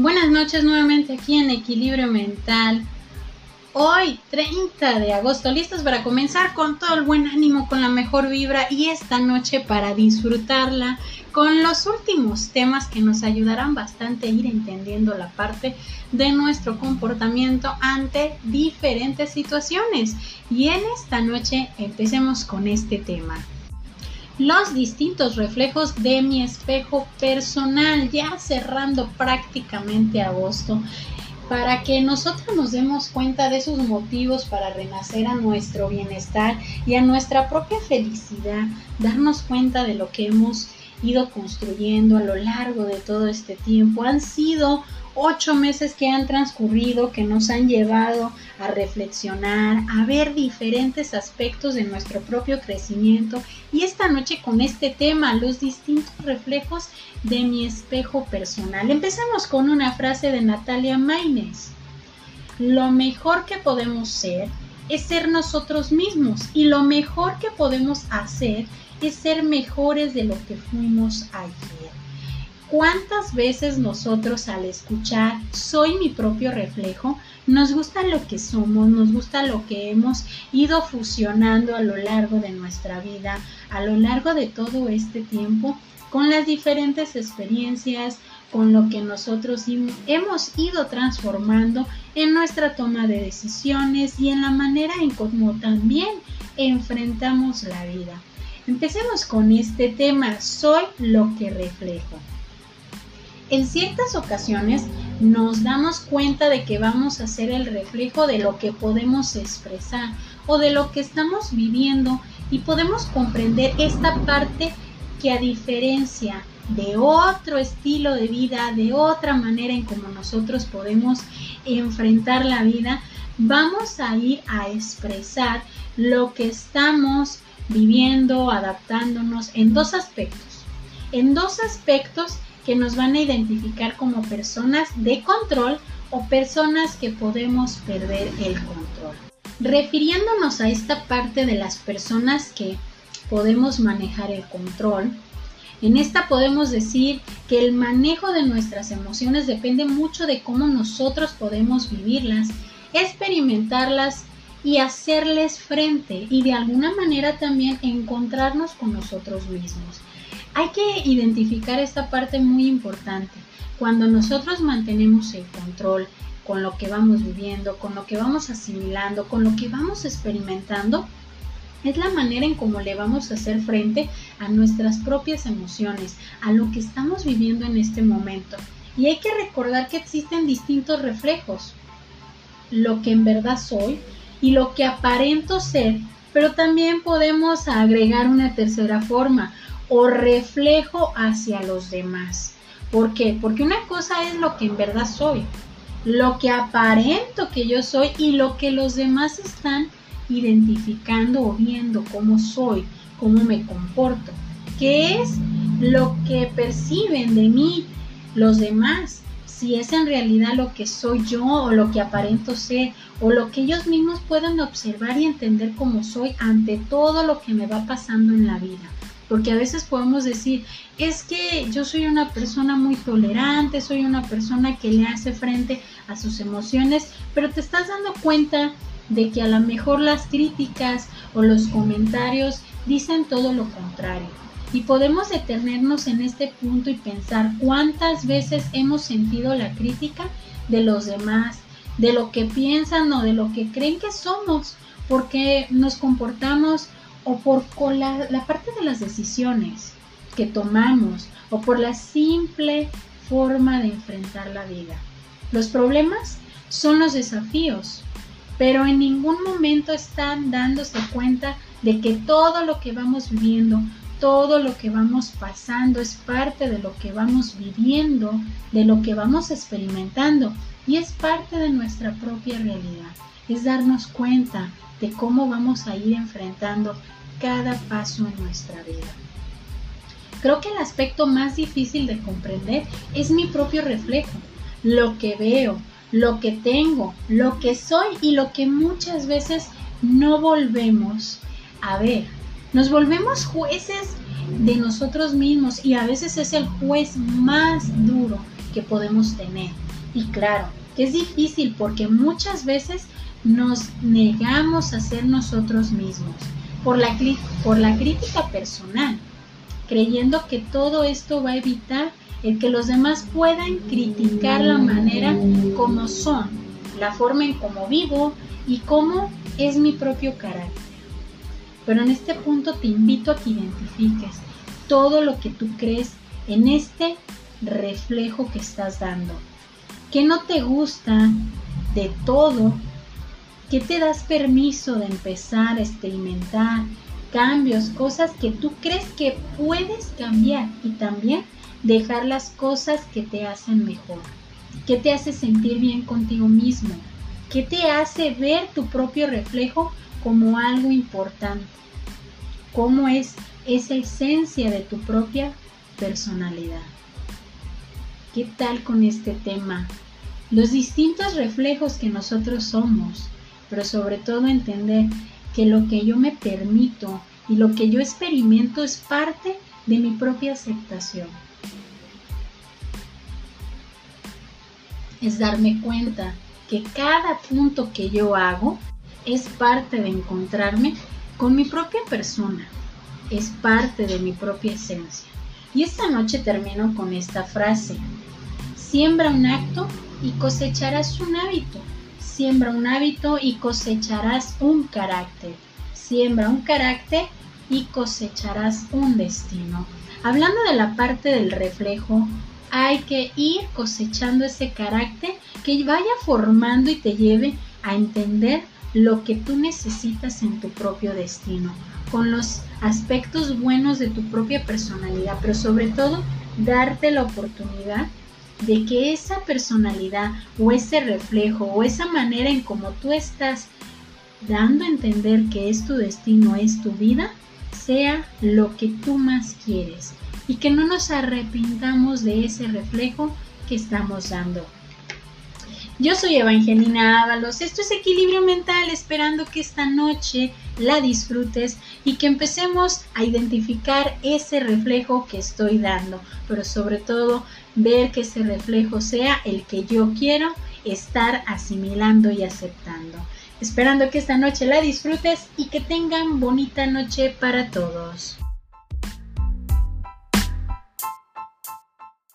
Buenas noches nuevamente aquí en Equilibrio Mental. Hoy, 30 de agosto, listos para comenzar con todo el buen ánimo, con la mejor vibra y esta noche para disfrutarla con los últimos temas que nos ayudarán bastante a ir entendiendo la parte de nuestro comportamiento ante diferentes situaciones. Y en esta noche empecemos con este tema los distintos reflejos de mi espejo personal, ya cerrando prácticamente agosto para que nosotros nos demos cuenta de esos motivos para renacer a nuestro bienestar y a nuestra propia felicidad, darnos cuenta de lo que hemos ido construyendo a lo largo de todo este tiempo. Han sido ocho meses que han transcurrido, que nos han llevado a reflexionar, a ver diferentes aspectos de nuestro propio crecimiento y esta noche con este tema, los distintos reflejos de mi espejo personal. Empezamos con una frase de Natalia Maines. Lo mejor que podemos ser es ser nosotros mismos y lo mejor que podemos hacer es ser mejores de lo que fuimos ayer. ¿Cuántas veces nosotros al escuchar soy mi propio reflejo, nos gusta lo que somos, nos gusta lo que hemos ido fusionando a lo largo de nuestra vida, a lo largo de todo este tiempo, con las diferentes experiencias, con lo que nosotros hemos ido transformando en nuestra toma de decisiones y en la manera en cómo también enfrentamos la vida. Empecemos con este tema, soy lo que reflejo. En ciertas ocasiones nos damos cuenta de que vamos a ser el reflejo de lo que podemos expresar o de lo que estamos viviendo y podemos comprender esta parte que a diferencia de otro estilo de vida, de otra manera en como nosotros podemos enfrentar la vida, vamos a ir a expresar lo que estamos viviendo, adaptándonos en dos aspectos. En dos aspectos que nos van a identificar como personas de control o personas que podemos perder el control. Refiriéndonos a esta parte de las personas que podemos manejar el control, en esta podemos decir que el manejo de nuestras emociones depende mucho de cómo nosotros podemos vivirlas, experimentarlas y hacerles frente y de alguna manera también encontrarnos con nosotros mismos. Hay que identificar esta parte muy importante. Cuando nosotros mantenemos el control con lo que vamos viviendo, con lo que vamos asimilando, con lo que vamos experimentando, es la manera en cómo le vamos a hacer frente a nuestras propias emociones, a lo que estamos viviendo en este momento. Y hay que recordar que existen distintos reflejos. Lo que en verdad soy y lo que aparento ser, pero también podemos agregar una tercera forma, o reflejo hacia los demás. ¿Por qué? Porque una cosa es lo que en verdad soy, lo que aparento que yo soy y lo que los demás están identificando o viendo cómo soy, cómo me comporto, qué es lo que perciben de mí los demás, si es en realidad lo que soy yo o lo que aparento ser o lo que ellos mismos puedan observar y entender cómo soy ante todo lo que me va pasando en la vida. Porque a veces podemos decir, es que yo soy una persona muy tolerante, soy una persona que le hace frente a sus emociones, pero te estás dando cuenta de que a lo mejor las críticas o los comentarios dicen todo lo contrario. Y podemos detenernos en este punto y pensar cuántas veces hemos sentido la crítica de los demás, de lo que piensan o de lo que creen que somos, porque nos comportamos o por la, la parte de las decisiones que tomamos o por la simple forma de enfrentar la vida. Los problemas son los desafíos, pero en ningún momento están dándose cuenta de que todo lo que vamos viviendo, todo lo que vamos pasando es parte de lo que vamos viviendo, de lo que vamos experimentando y es parte de nuestra propia realidad. Es darnos cuenta de cómo vamos a ir enfrentando cada paso en nuestra vida. Creo que el aspecto más difícil de comprender es mi propio reflejo, lo que veo, lo que tengo, lo que soy y lo que muchas veces no volvemos a ver. Nos volvemos jueces de nosotros mismos y a veces es el juez más duro que podemos tener. Y claro, que es difícil porque muchas veces nos negamos a ser nosotros mismos por la, por la crítica personal, creyendo que todo esto va a evitar el que los demás puedan criticar la manera como son, la forma en cómo vivo y cómo es mi propio carácter. Pero en este punto te invito a que identifiques todo lo que tú crees en este reflejo que estás dando. ¿Qué no te gusta de todo? ¿Qué te das permiso de empezar a experimentar cambios, cosas que tú crees que puedes cambiar y también dejar las cosas que te hacen mejor? ¿Qué te hace sentir bien contigo mismo? ¿Qué te hace ver tu propio reflejo como algo importante? ¿Cómo es esa esencia de tu propia personalidad? ¿Qué tal con este tema? Los distintos reflejos que nosotros somos, pero sobre todo entender que lo que yo me permito y lo que yo experimento es parte de mi propia aceptación. Es darme cuenta que cada punto que yo hago es parte de encontrarme con mi propia persona, es parte de mi propia esencia. Y esta noche termino con esta frase. Siembra un acto y cosecharás un hábito. Siembra un hábito y cosecharás un carácter. Siembra un carácter y cosecharás un destino. Hablando de la parte del reflejo, hay que ir cosechando ese carácter que vaya formando y te lleve a entender lo que tú necesitas en tu propio destino, con los aspectos buenos de tu propia personalidad, pero sobre todo darte la oportunidad de que esa personalidad o ese reflejo o esa manera en como tú estás dando a entender que es tu destino, es tu vida, sea lo que tú más quieres y que no nos arrepintamos de ese reflejo que estamos dando. Yo soy Evangelina Ábalos, esto es Equilibrio Mental, esperando que esta noche la disfrutes y que empecemos a identificar ese reflejo que estoy dando, pero sobre todo ver que ese reflejo sea el que yo quiero estar asimilando y aceptando. Esperando que esta noche la disfrutes y que tengan bonita noche para todos.